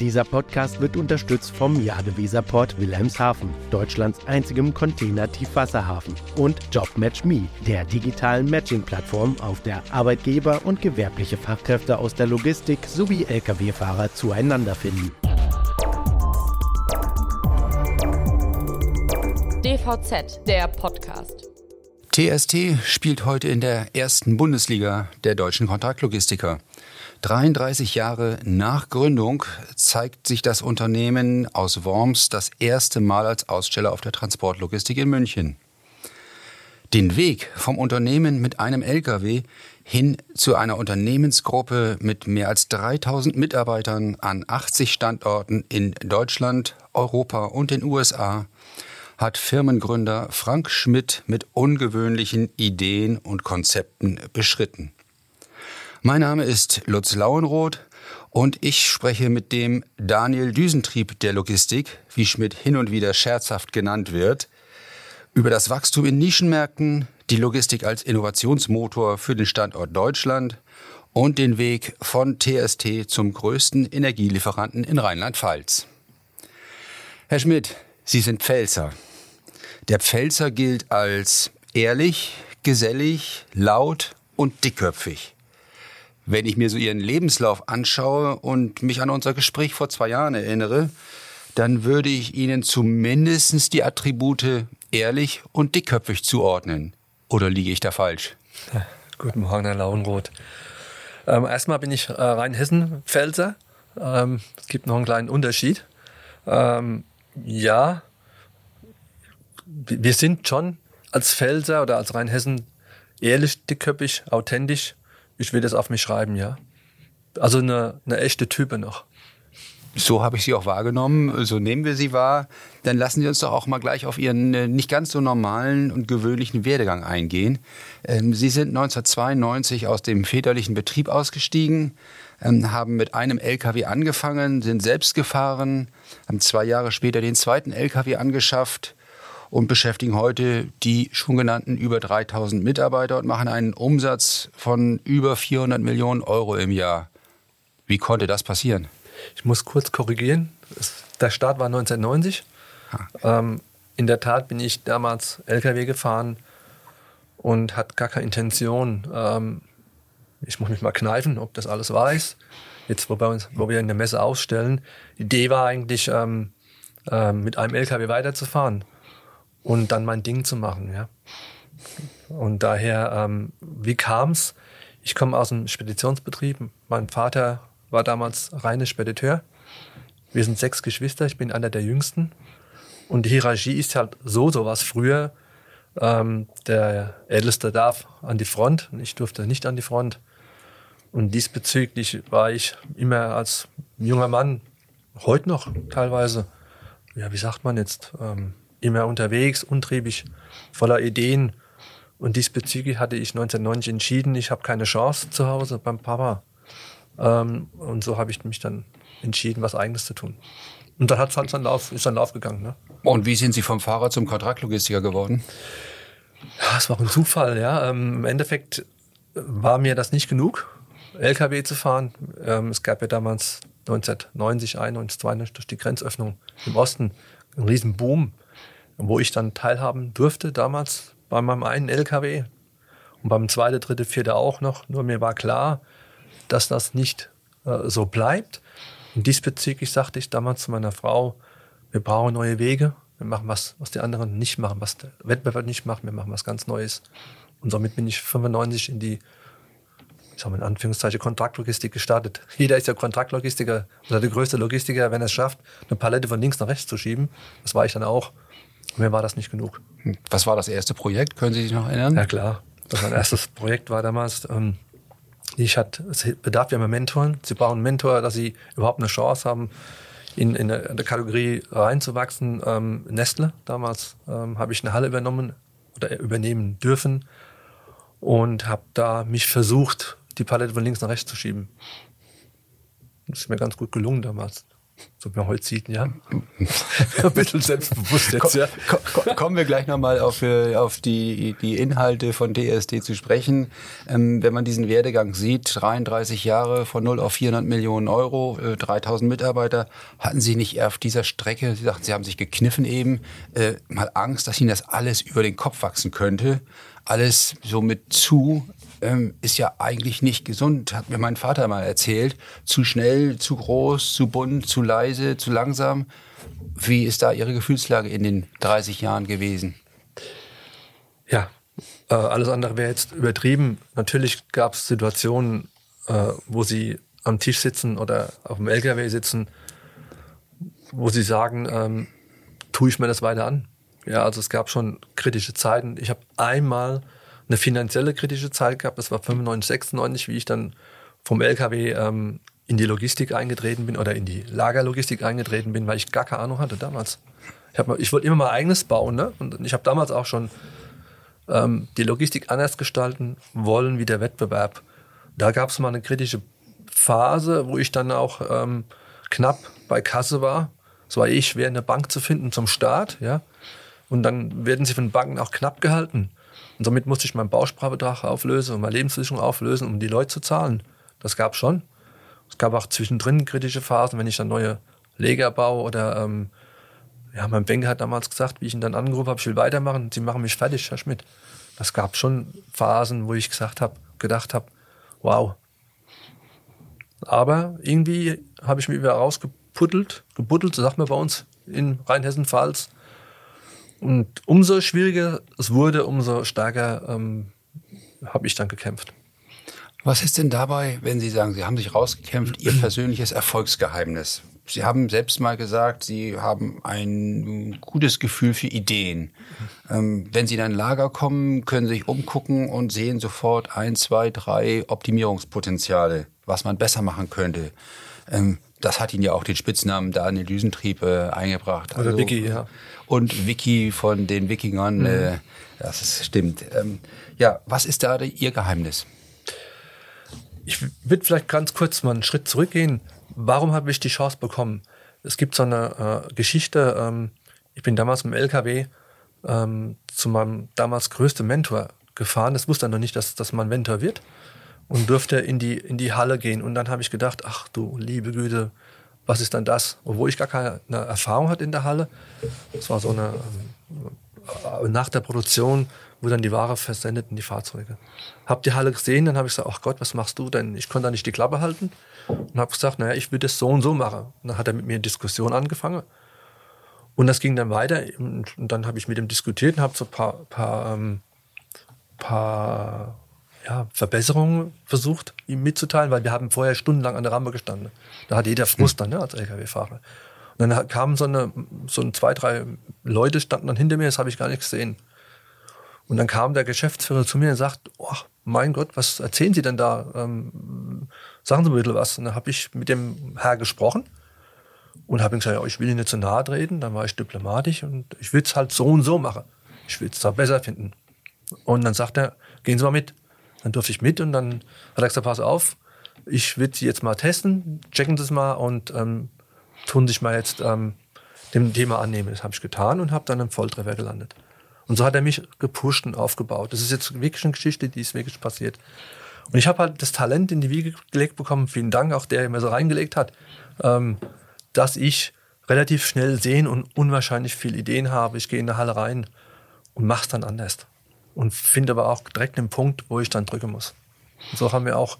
Dieser Podcast wird unterstützt vom Jadeweserport Wilhelmshaven, Deutschlands einzigem Container-Tiefwasserhafen, und JobMatchMe, der digitalen Matching-Plattform, auf der Arbeitgeber und gewerbliche Fachkräfte aus der Logistik sowie Lkw-Fahrer zueinander finden. DVZ, der Podcast. TST spielt heute in der ersten Bundesliga der deutschen Kontraktlogistiker. 33 Jahre nach Gründung zeigt sich das Unternehmen aus Worms das erste Mal als Aussteller auf der Transportlogistik in München. Den Weg vom Unternehmen mit einem Lkw hin zu einer Unternehmensgruppe mit mehr als 3000 Mitarbeitern an 80 Standorten in Deutschland, Europa und den USA hat Firmengründer Frank Schmidt mit ungewöhnlichen Ideen und Konzepten beschritten. Mein Name ist Lutz Lauenroth und ich spreche mit dem Daniel Düsentrieb der Logistik, wie Schmidt hin und wieder scherzhaft genannt wird, über das Wachstum in Nischenmärkten, die Logistik als Innovationsmotor für den Standort Deutschland und den Weg von TST zum größten Energielieferanten in Rheinland-Pfalz. Herr Schmidt, Sie sind Pfälzer. Der Pfälzer gilt als ehrlich, gesellig, laut und dickköpfig. Wenn ich mir so Ihren Lebenslauf anschaue und mich an unser Gespräch vor zwei Jahren erinnere, dann würde ich Ihnen zumindest die Attribute ehrlich und dickköpfig zuordnen. Oder liege ich da falsch? Ja, guten Morgen, Herr Lauenroth. Ähm, erstmal bin ich äh, Rheinhessen-Pfälzer. Ähm, es gibt noch einen kleinen Unterschied. Ähm, ja, wir sind schon als Pfälzer oder als Rheinhessen ehrlich, dickköpfig, authentisch ich will das auf mich schreiben, ja. Also eine, eine echte Type noch. So habe ich Sie auch wahrgenommen, so nehmen wir Sie wahr. Dann lassen Sie uns doch auch mal gleich auf Ihren äh, nicht ganz so normalen und gewöhnlichen Werdegang eingehen. Ähm, Sie sind 1992 aus dem väterlichen Betrieb ausgestiegen, ähm, haben mit einem LKW angefangen, sind selbst gefahren, haben zwei Jahre später den zweiten LKW angeschafft, und beschäftigen heute die schon genannten über 3000 Mitarbeiter und machen einen Umsatz von über 400 Millionen Euro im Jahr. Wie konnte das passieren? Ich muss kurz korrigieren. Der Start war 1990. Ah. Ähm, in der Tat bin ich damals LKW gefahren und hatte gar keine Intention. Ähm, ich muss mich mal kneifen, ob das alles ist. Jetzt, wo wir, uns, wo wir in der Messe ausstellen. Die Idee war eigentlich, ähm, äh, mit einem LKW weiterzufahren und dann mein Ding zu machen. Ja. Und daher, ähm, wie kam's? Ich komme aus einem Speditionsbetrieb. Mein Vater war damals reine Spediteur. Wir sind sechs Geschwister, ich bin einer der jüngsten. Und die Hierarchie ist halt so, so was früher. Ähm, der Älteste darf an die Front und ich durfte nicht an die Front. Und diesbezüglich war ich immer als junger Mann, heute noch teilweise, ja, wie sagt man jetzt, ähm, immer unterwegs, untriebig, voller Ideen. Und diesbezüglich hatte ich 1990 entschieden, ich habe keine Chance zu Hause beim Papa. Ähm, und so habe ich mich dann entschieden, was Eigenes zu tun. Und dann hat es halt seinen Lauf, ist sein Lauf gegangen. Ne? Und wie sind Sie vom Fahrer zum Kontraktlogistiker geworden? Ja, es war ein Zufall, ja. Ähm, Im Endeffekt war mir das nicht genug, LKW zu fahren. Ähm, es gab ja damals 1990, 91, 92 durch die Grenzöffnung im Osten einen riesen Boom wo ich dann teilhaben durfte damals bei meinem einen LKW und beim zweiten, dritten, vierten auch noch. Nur mir war klar, dass das nicht äh, so bleibt. Und diesbezüglich sagte ich damals zu meiner Frau, wir brauchen neue Wege. Wir machen was, was die anderen nicht machen, was der Wettbewerb nicht macht. Wir machen was ganz Neues. Und somit bin ich 95 in die, ich sag mal in Anführungszeichen, Kontraktlogistik gestartet. Jeder ist ja Kontraktlogistiker oder der größte Logistiker, wenn er es schafft, eine Palette von links nach rechts zu schieben. Das war ich dann auch. Mir war das nicht genug. Was war das erste Projekt? Können Sie sich noch erinnern? Ja klar. Das mein erstes Projekt war damals, ähm, ich hatte, es bedarf ja immer Mentoren. Sie brauchen einen Mentor, dass sie überhaupt eine Chance haben, in, in, in Kategorie reinzuwachsen. Ähm, Nestle, damals ähm, habe ich eine Halle übernommen oder übernehmen dürfen und habe da mich versucht, die Palette von links nach rechts zu schieben. Das ist mir ganz gut gelungen damals. So wie man heute sieht, ja. Ein bisschen selbstbewusst jetzt, ja. Kommen wir gleich nochmal auf, äh, auf die, die Inhalte von DSD zu sprechen. Ähm, wenn man diesen Werdegang sieht, 33 Jahre von 0 auf 400 Millionen Euro, äh, 3000 Mitarbeiter, hatten Sie nicht auf dieser Strecke, Sie sagten, Sie haben sich gekniffen eben, äh, mal Angst, dass Ihnen das alles über den Kopf wachsen könnte? Alles so mit zu ähm, ist ja eigentlich nicht gesund, hat mir mein Vater mal erzählt. Zu schnell, zu groß, zu bunt, zu leise, zu langsam. Wie ist da Ihre Gefühlslage in den 30 Jahren gewesen? Ja, äh, alles andere wäre jetzt übertrieben. Natürlich gab es Situationen, äh, wo Sie am Tisch sitzen oder auf dem LKW sitzen, wo Sie sagen, ähm, tue ich mir das weiter an? Ja, also es gab schon kritische Zeiten. Ich habe einmal eine finanzielle kritische Zeit gehabt. Das war 95, 96, wie ich dann vom LKW ähm, in die Logistik eingetreten bin oder in die Lagerlogistik eingetreten bin, weil ich gar keine Ahnung hatte damals. Ich, hab, ich wollte immer mal eigenes bauen ne? und ich habe damals auch schon ähm, die Logistik anders gestalten wollen wie der Wettbewerb. Da gab es mal eine kritische Phase, wo ich dann auch ähm, knapp bei Kasse war. Es war eh schwer, eine Bank zu finden zum Start, ja. Und dann werden sie von Banken auch knapp gehalten. Und somit musste ich meinen Bausparbetrag auflösen und meine Lebensversicherung auflösen, um die Leute zu zahlen. Das gab schon. Es gab auch zwischendrin kritische Phasen, wenn ich dann neue Leger baue oder ähm, ja, mein Banker hat damals gesagt, wie ich ihn dann angerufen habe, ich will weitermachen, sie machen mich fertig, Herr Schmidt. Das gab schon Phasen, wo ich gesagt habe, gedacht habe, wow. Aber irgendwie habe ich mich wieder rausgepuddelt, gebuddelt, so sagt man bei uns in Rheinhessen-Pfalz. Und umso schwieriger es wurde, umso stärker ähm, habe ich dann gekämpft. Was ist denn dabei, wenn Sie sagen, Sie haben sich rausgekämpft, Ihr persönliches Erfolgsgeheimnis? Sie haben selbst mal gesagt, Sie haben ein gutes Gefühl für Ideen. Ähm, wenn Sie in ein Lager kommen, können Sie sich umgucken und sehen sofort ein, zwei, drei Optimierungspotenziale, was man besser machen könnte. Ähm, das hat Ihnen ja auch den Spitznamen Daniel Düsentrieb äh, eingebracht. Also, Oder Vicky, ja und Vicky von den Wikingern. Mhm. Äh, das ist, stimmt. Ähm, ja, was ist da Ihr Geheimnis? Ich würde vielleicht ganz kurz mal einen Schritt zurückgehen. Warum habe ich die Chance bekommen? Es gibt so eine äh, Geschichte. Ähm, ich bin damals mit dem LKW ähm, zu meinem damals größten Mentor gefahren. Das wusste er noch nicht, dass das mein Mentor wird. Und durfte in die, in die Halle gehen. Und dann habe ich gedacht, ach du liebe Güte, was ist dann das? Obwohl ich gar keine Erfahrung hatte in der Halle. Es war so eine, äh, nach der Produktion wo dann die Ware versendet in die Fahrzeuge. Hab die Halle gesehen, dann habe ich gesagt, ach Gott, was machst du denn? Ich konnte da nicht die Klappe halten und habe gesagt, naja, ich würde das so und so machen. Und dann hat er mit mir eine Diskussion angefangen. Und das ging dann weiter und, dann habe ich mit ihm diskutiert und habe so ein paar, paar, ähm, paar Verbesserungen versucht, ihm mitzuteilen, weil wir haben vorher stundenlang an der Rampe gestanden. Da hat jeder Frust dann ne, als LKW-Fahrer. Und dann kamen so, eine, so ein, zwei, drei Leute standen dann hinter mir, das habe ich gar nicht gesehen. Und dann kam der Geschäftsführer zu mir und sagt, oh, mein Gott, was erzählen Sie denn da? Ähm, sagen Sie mir bitte was. Und dann habe ich mit dem Herr gesprochen und habe ihm gesagt, ja, ich will Ihnen nicht zu nahe treten. Dann war ich diplomatisch und ich will es halt so und so machen. Ich will es da besser finden. Und dann sagt er, gehen Sie mal mit. Dann durfte ich mit und dann hat er gesagt, pass auf, ich will Sie jetzt mal testen, checken Sie es mal und ähm, tun sich mal jetzt ähm, dem Thema annehmen. Das habe ich getan und habe dann im Volltreffer gelandet. Und so hat er mich gepusht und aufgebaut. Das ist jetzt wirklich eine Geschichte, die ist wirklich passiert. Und ich habe halt das Talent in die Wiege gelegt bekommen, vielen Dank auch der, der mir so reingelegt hat, ähm, dass ich relativ schnell sehen und unwahrscheinlich viele Ideen habe. Ich gehe in der Halle rein und mache es dann anders und finde aber auch direkt den Punkt, wo ich dann drücken muss. Und so haben wir auch,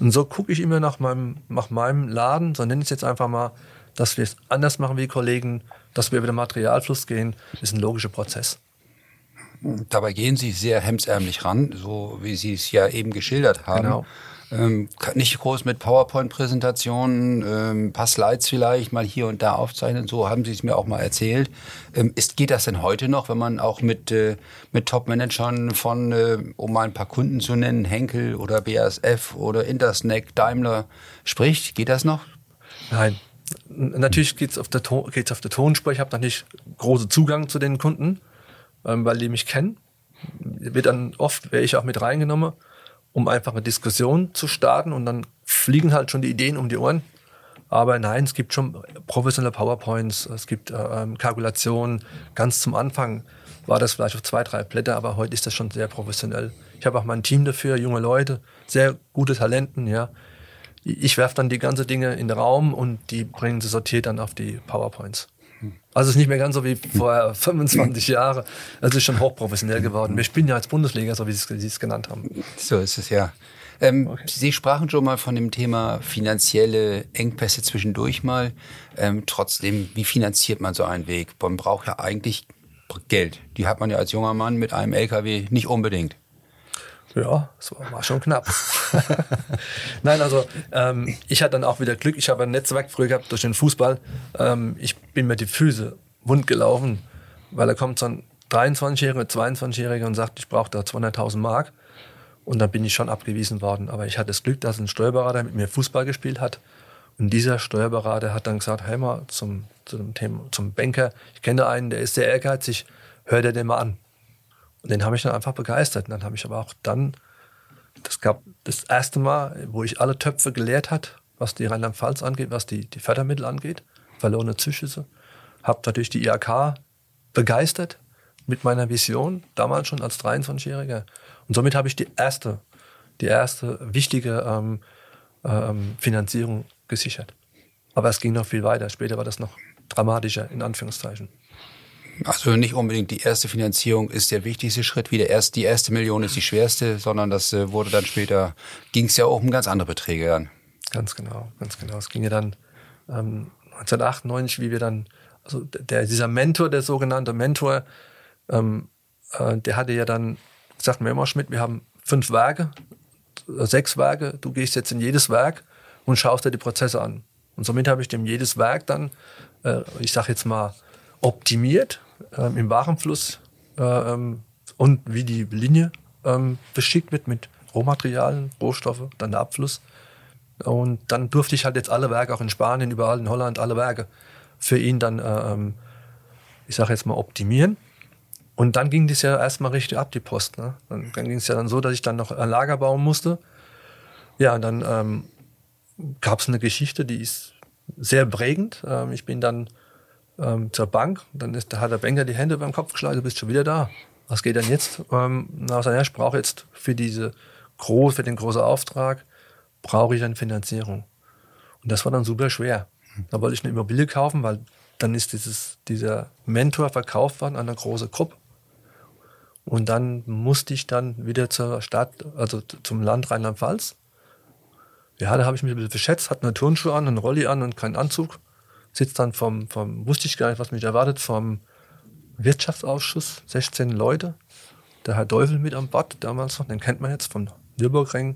und so gucke ich immer nach meinem, nach meinem Laden, so nenne ich es jetzt einfach mal, dass wir es anders machen wie Kollegen, dass wir über den Materialfluss gehen, ist ein logischer Prozess. Dabei gehen Sie sehr hemsärmlich ran, so wie Sie es ja eben geschildert haben. Genau. Ähm, nicht groß mit PowerPoint-Präsentationen, ähm, paar Slides vielleicht mal hier und da aufzeichnen. So haben Sie es mir auch mal erzählt. Ähm, ist, geht das denn heute noch, wenn man auch mit, äh, mit Top-Managern von, äh, um mal ein paar Kunden zu nennen, Henkel oder BASF oder Intersnack, Daimler spricht? Geht das noch? Nein. Natürlich geht es auf, der auf der Tonspur. Ich habe nicht großen Zugang zu den Kunden, ähm, weil die mich kennen. Wird dann oft, wäre ich auch mit reingenommen um einfach eine Diskussion zu starten und dann fliegen halt schon die Ideen um die Ohren. Aber nein, es gibt schon professionelle PowerPoints, es gibt äh, ähm, Kalkulationen. Ganz zum Anfang war das vielleicht auf zwei, drei Blätter, aber heute ist das schon sehr professionell. Ich habe auch mein Team dafür, junge Leute, sehr gute Talenten, ja. Ich werfe dann die ganzen Dinge in den Raum und die bringen sie sortiert dann auf die PowerPoints. Also es ist nicht mehr ganz so wie vor 25 Jahren. Es ist schon hochprofessionell geworden. Wir spielen ja als Bundesliga, so wie Sie es genannt haben. So ist es ja. Ähm, okay. Sie sprachen schon mal von dem Thema finanzielle Engpässe zwischendurch mal. Ähm, trotzdem, wie finanziert man so einen Weg? Man braucht ja eigentlich Geld. Die hat man ja als junger Mann mit einem LKW nicht unbedingt. Ja, das war schon knapp. Nein, also ähm, ich hatte dann auch wieder Glück. Ich habe ein Netzwerk früher gehabt durch den Fußball. Ähm, ich bin mir die Füße wund gelaufen, weil da kommt so ein 23-Jähriger, 22-Jähriger und sagt, ich brauche da 200.000 Mark. Und dann bin ich schon abgewiesen worden. Aber ich hatte das Glück, dass ein Steuerberater mit mir Fußball gespielt hat. Und dieser Steuerberater hat dann gesagt, hey mal zum, zum, Thema, zum Banker, ich kenne einen, der ist sehr ehrgeizig, hör dir den mal an. Und den habe ich dann einfach begeistert. Und dann habe ich aber auch dann, das gab das erste Mal, wo ich alle Töpfe gelehrt hat, was die Rheinland-Pfalz angeht, was die, die Fördermittel angeht, verlorene Zuschüsse. Habe natürlich die IAK begeistert mit meiner Vision, damals schon als 23-Jähriger. Und somit habe ich die erste, die erste wichtige ähm, ähm, Finanzierung gesichert. Aber es ging noch viel weiter. Später war das noch dramatischer, in Anführungszeichen. Also nicht unbedingt die erste Finanzierung ist der wichtigste Schritt, wie der erste, die erste Million ist die schwerste, sondern das äh, wurde dann später, ging es ja auch um ganz andere Beträge dann. Ganz genau, ganz genau. Es ging ja dann ähm, 1998, wie wir dann, also der, dieser Mentor, der sogenannte Mentor, ähm, äh, der hatte ja dann gesagt, mir immer Schmidt, wir haben fünf Werke, äh, sechs Werke, du gehst jetzt in jedes Werk und schaust dir die Prozesse an. Und somit habe ich dem jedes Werk dann, äh, ich sage jetzt mal, optimiert ähm, im Warenfluss äh, ähm, und wie die Linie ähm, beschickt wird mit Rohmaterialien, Rohstoffe, dann der Abfluss. Und dann durfte ich halt jetzt alle Werke, auch in Spanien, überall in Holland, alle Werke für ihn dann, äh, ähm, ich sage jetzt mal, optimieren. Und dann ging das ja erstmal richtig ab, die Post. Ne? Dann, dann ging es ja dann so, dass ich dann noch ein Lager bauen musste. Ja, und dann ähm, gab es eine Geschichte, die ist sehr prägend. Ähm, ich bin dann ähm, zur Bank. Dann ist, da hat der Banker die Hände beim Kopf geschlagen, du bist schon wieder da. Was geht denn jetzt? Ähm, na, ja, ich brauche jetzt für diese groß, für den großen Auftrag, brauche ich eine Finanzierung. Und das war dann super schwer. Da wollte ich eine Immobilie kaufen, weil dann ist dieses, dieser Mentor verkauft worden an eine große Gruppe. Und dann musste ich dann wieder zur Stadt, also zum Land Rheinland-Pfalz. Ja, da habe ich mich ein bisschen verschätzt, hatte eine Turnschuhe an, einen Rolli an und keinen Anzug sitzt dann vom, vom, wusste ich gar nicht, was mich erwartet, vom Wirtschaftsausschuss, 16 Leute. Der Herr Teufel mit am Bord damals noch, den kennt man jetzt vom Nürburgring.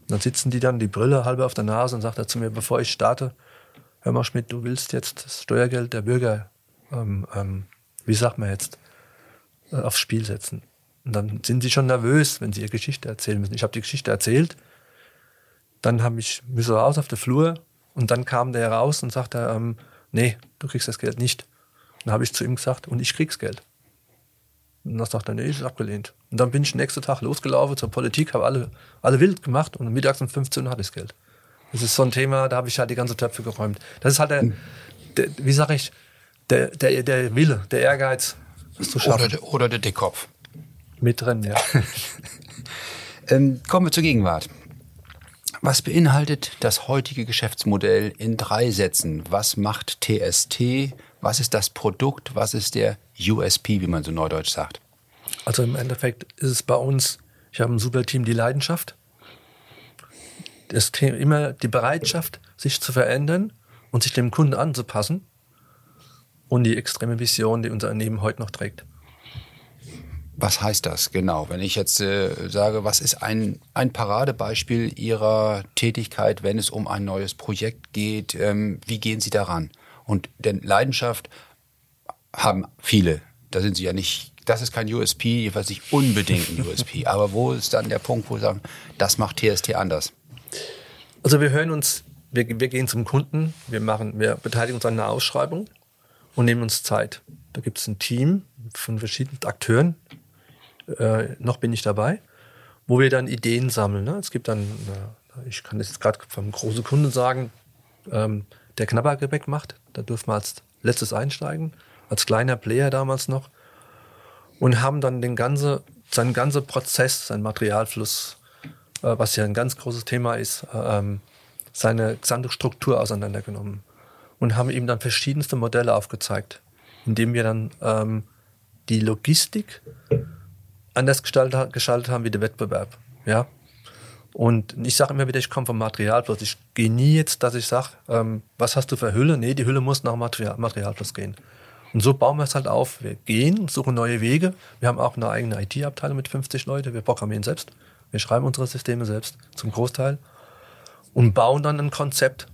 Und dann sitzen die dann, die Brille halb auf der Nase und sagt er zu mir, bevor ich starte, hör mal Schmidt, du willst jetzt das Steuergeld der Bürger, ähm, ähm, wie sagt man jetzt, äh, aufs Spiel setzen. Und dann sind sie schon nervös, wenn sie ihre Geschichte erzählen müssen. Ich habe die Geschichte erzählt, dann habe ich müssen raus auf der Flur und dann kam der raus und sagte, ähm, nee, du kriegst das Geld nicht. Und dann habe ich zu ihm gesagt, und ich krieg's Geld. Und dann sagt er, nee, ist abgelehnt. Und dann bin ich nächsten Tag losgelaufen zur Politik, habe alle, alle wild gemacht und mittags um 15 Uhr hatte ich das Geld. Das ist so ein Thema, da habe ich halt die ganze Töpfe geräumt. Das ist halt der, der wie sage ich, der, der, der Wille, der Ehrgeiz, das zu schaffen. Oder, oder der Dickkopf. Mit drin, ja. ähm, kommen wir zur Gegenwart. Was beinhaltet das heutige Geschäftsmodell in drei Sätzen? Was macht TST? Was ist das Produkt? Was ist der USP, wie man so neudeutsch sagt? Also im Endeffekt ist es bei uns, ich habe ein super Team, die Leidenschaft. Das Thema, immer die Bereitschaft, sich zu verändern und sich dem Kunden anzupassen und die extreme Vision, die unser Unternehmen heute noch trägt. Was heißt das genau? Wenn ich jetzt äh, sage, was ist ein, ein Paradebeispiel Ihrer Tätigkeit, wenn es um ein neues Projekt geht? Ähm, wie gehen Sie daran? Und denn Leidenschaft haben viele. Da sind Sie ja nicht, das ist kein USP, jedenfalls nicht unbedingt ein USP. Aber wo ist dann der Punkt, wo Sie sagen, das macht TST anders? Also wir hören uns, wir, wir gehen zum Kunden, wir machen, wir beteiligen uns an einer Ausschreibung und nehmen uns Zeit. Da gibt es ein Team von verschiedenen Akteuren, äh, noch bin ich dabei, wo wir dann Ideen sammeln. Ne? Es gibt dann, äh, ich kann das jetzt gerade vom großen Kunden sagen, ähm, der Knabbergebäck macht. Da durften wir als letztes einsteigen, als kleiner Player damals noch. Und haben dann den ganze, seinen ganzen Prozess, seinen Materialfluss, äh, was ja ein ganz großes Thema ist, äh, ähm, seine gesamte Struktur auseinandergenommen. Und haben ihm dann verschiedenste Modelle aufgezeigt, indem wir dann ähm, die Logistik anders gestaltet, gestaltet haben wie der Wettbewerb. Ja, und ich sage immer wieder, ich komme vom Materialfluss. Ich gehe nie jetzt, dass ich sage, ähm, was hast du für Hülle? Nee, die Hülle muss nach Material, Materialfluss gehen. Und so bauen wir es halt auf. Wir gehen, suchen neue Wege. Wir haben auch eine eigene IT-Abteilung mit 50 Leuten. Wir programmieren selbst. Wir schreiben unsere Systeme selbst zum Großteil und bauen dann ein Konzept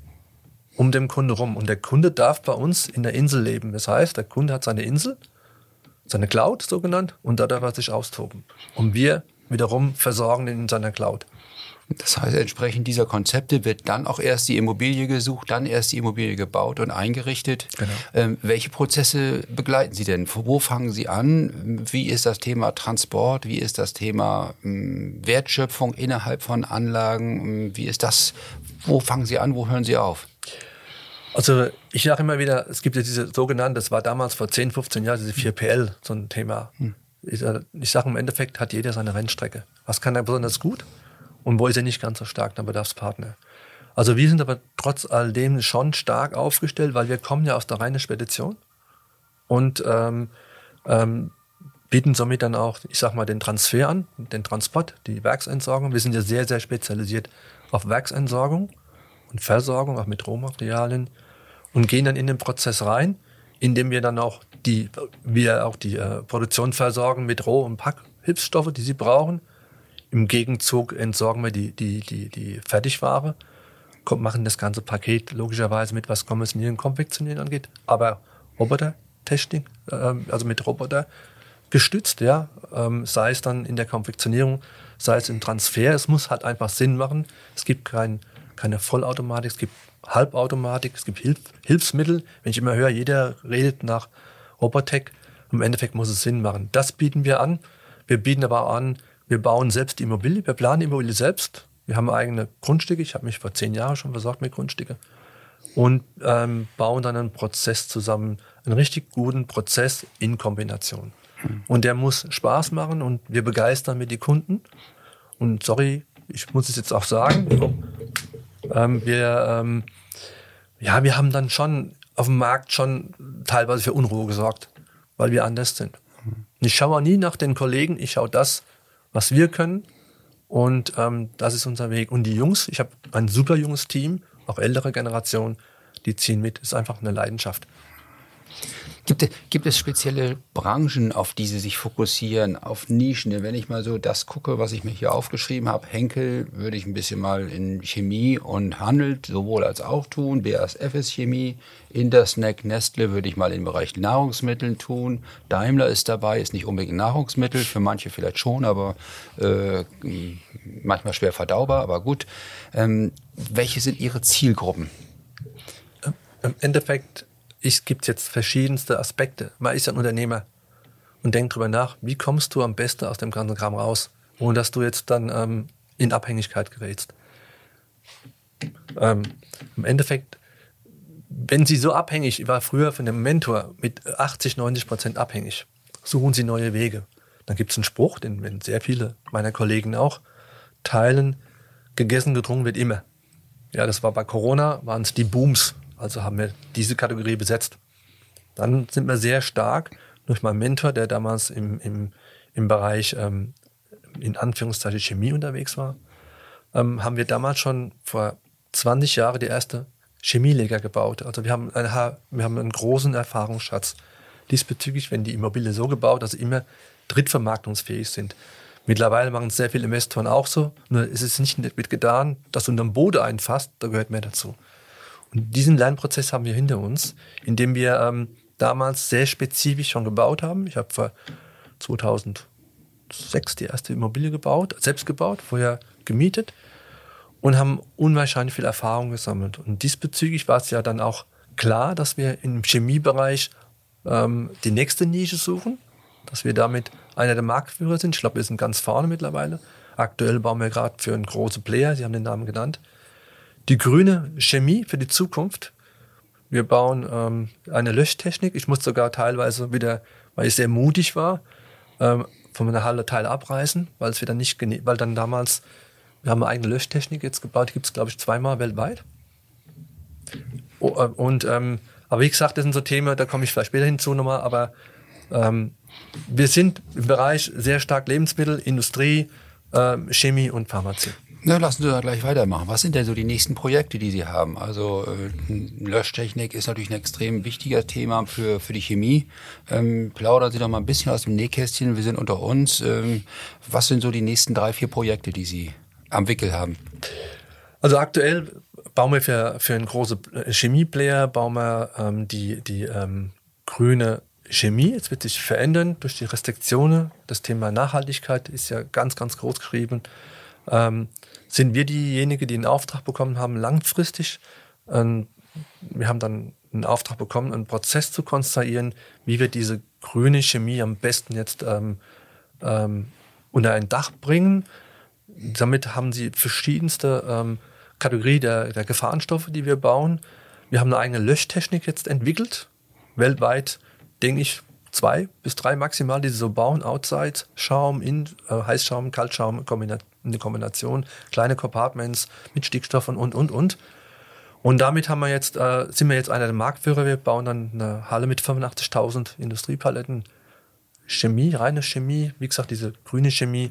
um den Kunde rum. Und der Kunde darf bei uns in der Insel leben. Das heißt, der Kunde hat seine Insel, seine Cloud so genannt, und da darf er sich austoben. Und wir wiederum versorgen ihn in seiner Cloud. Das heißt, entsprechend dieser Konzepte wird dann auch erst die Immobilie gesucht, dann erst die Immobilie gebaut und eingerichtet. Genau. Ähm, welche Prozesse begleiten Sie denn? Wo fangen Sie an? Wie ist das Thema Transport? Wie ist das Thema ähm, Wertschöpfung innerhalb von Anlagen? Ähm, wie ist das? Wo fangen Sie an? Wo hören Sie auf? Also ich sage immer wieder, es gibt ja diese sogenannte, das war damals vor 10, 15 Jahren, diese 4PL, so ein Thema. Hm. Ich, ich sage im Endeffekt hat jeder seine Rennstrecke. Was kann er besonders gut? und wo ist er nicht ganz so stark, der Bedarfspartner. Also wir sind aber trotz alledem schon stark aufgestellt, weil wir kommen ja aus der reinen Spedition und ähm, ähm, bieten somit dann auch, ich sag mal, den Transfer an, den Transport, die Werksentsorgung. Wir sind ja sehr, sehr spezialisiert auf Werksentsorgung und Versorgung, auch mit Rohmaterialien und gehen dann in den Prozess rein, indem wir dann auch die, wir auch die äh, Produktion versorgen mit Roh- und Packhilfsstoffe, die sie brauchen im Gegenzug entsorgen wir die, die, die, die Fertigware, machen das ganze Paket logischerweise mit, was Kommissionieren, Konfektionieren angeht, aber Roboter-Testing, ähm, also mit Roboter gestützt, ja, ähm, sei es dann in der Konfektionierung, sei es im Transfer. Es muss halt einfach Sinn machen. Es gibt kein, keine Vollautomatik, es gibt Halbautomatik, es gibt Hilf Hilfsmittel. Wenn ich immer höre, jeder redet nach Robotech, im Endeffekt muss es Sinn machen. Das bieten wir an. Wir bieten aber an, wir bauen selbst die Immobilie, wir planen die Immobilie selbst. Wir haben eigene Grundstücke. Ich habe mich vor zehn Jahren schon versorgt mit Grundstücke. Und ähm, bauen dann einen Prozess zusammen, einen richtig guten Prozess in Kombination. Und der muss Spaß machen und wir begeistern mit die Kunden. Und sorry, ich muss es jetzt auch sagen, ähm, wir, ähm, ja, wir haben dann schon auf dem Markt schon teilweise für Unruhe gesorgt, weil wir anders sind. Ich schaue nie nach den Kollegen, ich schaue das, was wir können. Und ähm, das ist unser Weg. Und die Jungs, ich habe ein super junges Team, auch ältere Generation, die ziehen mit. Ist einfach eine Leidenschaft. Gibt, gibt es spezielle Branchen, auf die Sie sich fokussieren, auf Nischen? Wenn ich mal so das gucke, was ich mir hier aufgeschrieben habe, Henkel würde ich ein bisschen mal in Chemie und Handel sowohl als auch tun, BASF ist Chemie, Intersnack, Nestle würde ich mal im Bereich Nahrungsmittel tun, Daimler ist dabei, ist nicht unbedingt Nahrungsmittel, für manche vielleicht schon, aber äh, manchmal schwer verdaubar, aber gut. Ähm, welche sind Ihre Zielgruppen? Im Endeffekt es gibt jetzt verschiedenste Aspekte. Man ist ein Unternehmer und denkt drüber nach, wie kommst du am besten aus dem ganzen Kram raus, ohne dass du jetzt dann ähm, in Abhängigkeit gerätst. Ähm, Im Endeffekt, wenn sie so abhängig, ich war früher von dem Mentor mit 80, 90 Prozent abhängig, suchen sie neue Wege. Dann gibt es einen Spruch, den sehr viele meiner Kollegen auch teilen, gegessen, getrunken wird immer. Ja, das war bei Corona, waren es die Booms, also haben wir diese Kategorie besetzt. Dann sind wir sehr stark durch meinen Mentor, der damals im, im, im Bereich ähm, in Anführungszeichen Chemie unterwegs war, ähm, haben wir damals schon vor 20 Jahren die erste Chemieleger gebaut. Also wir haben, eine, wir haben einen großen Erfahrungsschatz diesbezüglich, wenn die Immobilie so gebaut, dass sie immer drittvermarktungsfähig sind. Mittlerweile machen es sehr viele Investoren auch so, nur ist es nicht mit getan, dass du einen Boden einfasst, da gehört mehr dazu. Und diesen Lernprozess haben wir hinter uns, indem wir ähm, damals sehr spezifisch schon gebaut haben. Ich habe vor 2006 die erste Immobilie gebaut, selbst gebaut, vorher gemietet und haben unwahrscheinlich viel Erfahrung gesammelt. Und diesbezüglich war es ja dann auch klar, dass wir im Chemiebereich ähm, die nächste Nische suchen, dass wir damit einer der Marktführer sind. Ich glaube, wir sind ganz vorne mittlerweile. Aktuell bauen wir gerade für einen großen Player, Sie haben den Namen genannt, die grüne Chemie für die Zukunft. Wir bauen ähm, eine Löschtechnik. Ich musste sogar teilweise wieder, weil ich sehr mutig war, ähm, von meiner Halle Teile abreißen, weil es wieder nicht, weil dann damals, wir haben eine eigene Löschtechnik jetzt gebaut, die gibt es glaube ich zweimal weltweit. Äh, und ähm, aber wie gesagt, das sind so Themen, da komme ich vielleicht später hinzu nochmal, aber ähm, wir sind im Bereich sehr stark Lebensmittel, Industrie, äh, Chemie und Pharmazie. Na, lassen Sie da gleich weitermachen. Was sind denn so die nächsten Projekte, die Sie haben? Also äh, Löschtechnik ist natürlich ein extrem wichtiger Thema für, für die Chemie. Ähm, plaudern Sie doch mal ein bisschen aus dem Nähkästchen. Wir sind unter uns. Ähm, was sind so die nächsten drei, vier Projekte, die Sie am Wickel haben? Also aktuell bauen wir für, für einen großen Chemieplayer bauen wir ähm, die, die ähm, grüne Chemie. Es wird sich verändern durch die Restriktionen. Das Thema Nachhaltigkeit ist ja ganz, ganz groß geschrieben. Ähm, sind wir diejenigen, die einen Auftrag bekommen haben, langfristig? Ähm, wir haben dann einen Auftrag bekommen, einen Prozess zu konstruieren, wie wir diese grüne Chemie am besten jetzt ähm, ähm unter ein Dach bringen. Damit haben sie verschiedenste ähm, Kategorie der, der Gefahrenstoffe, die wir bauen. Wir haben eine eigene Löschtechnik jetzt entwickelt, weltweit denke ich, zwei bis drei maximal, die sie so bauen, Outside, Schaum, äh, Heißschaum, Kaltschaum, eine Kombination, kleine Compartments mit Stickstoff und, und, und, und. Und damit haben wir jetzt, äh, sind wir jetzt einer der Marktführer. Wir bauen dann eine Halle mit 85.000 Industriepaletten. Chemie, reine Chemie, wie gesagt, diese grüne Chemie,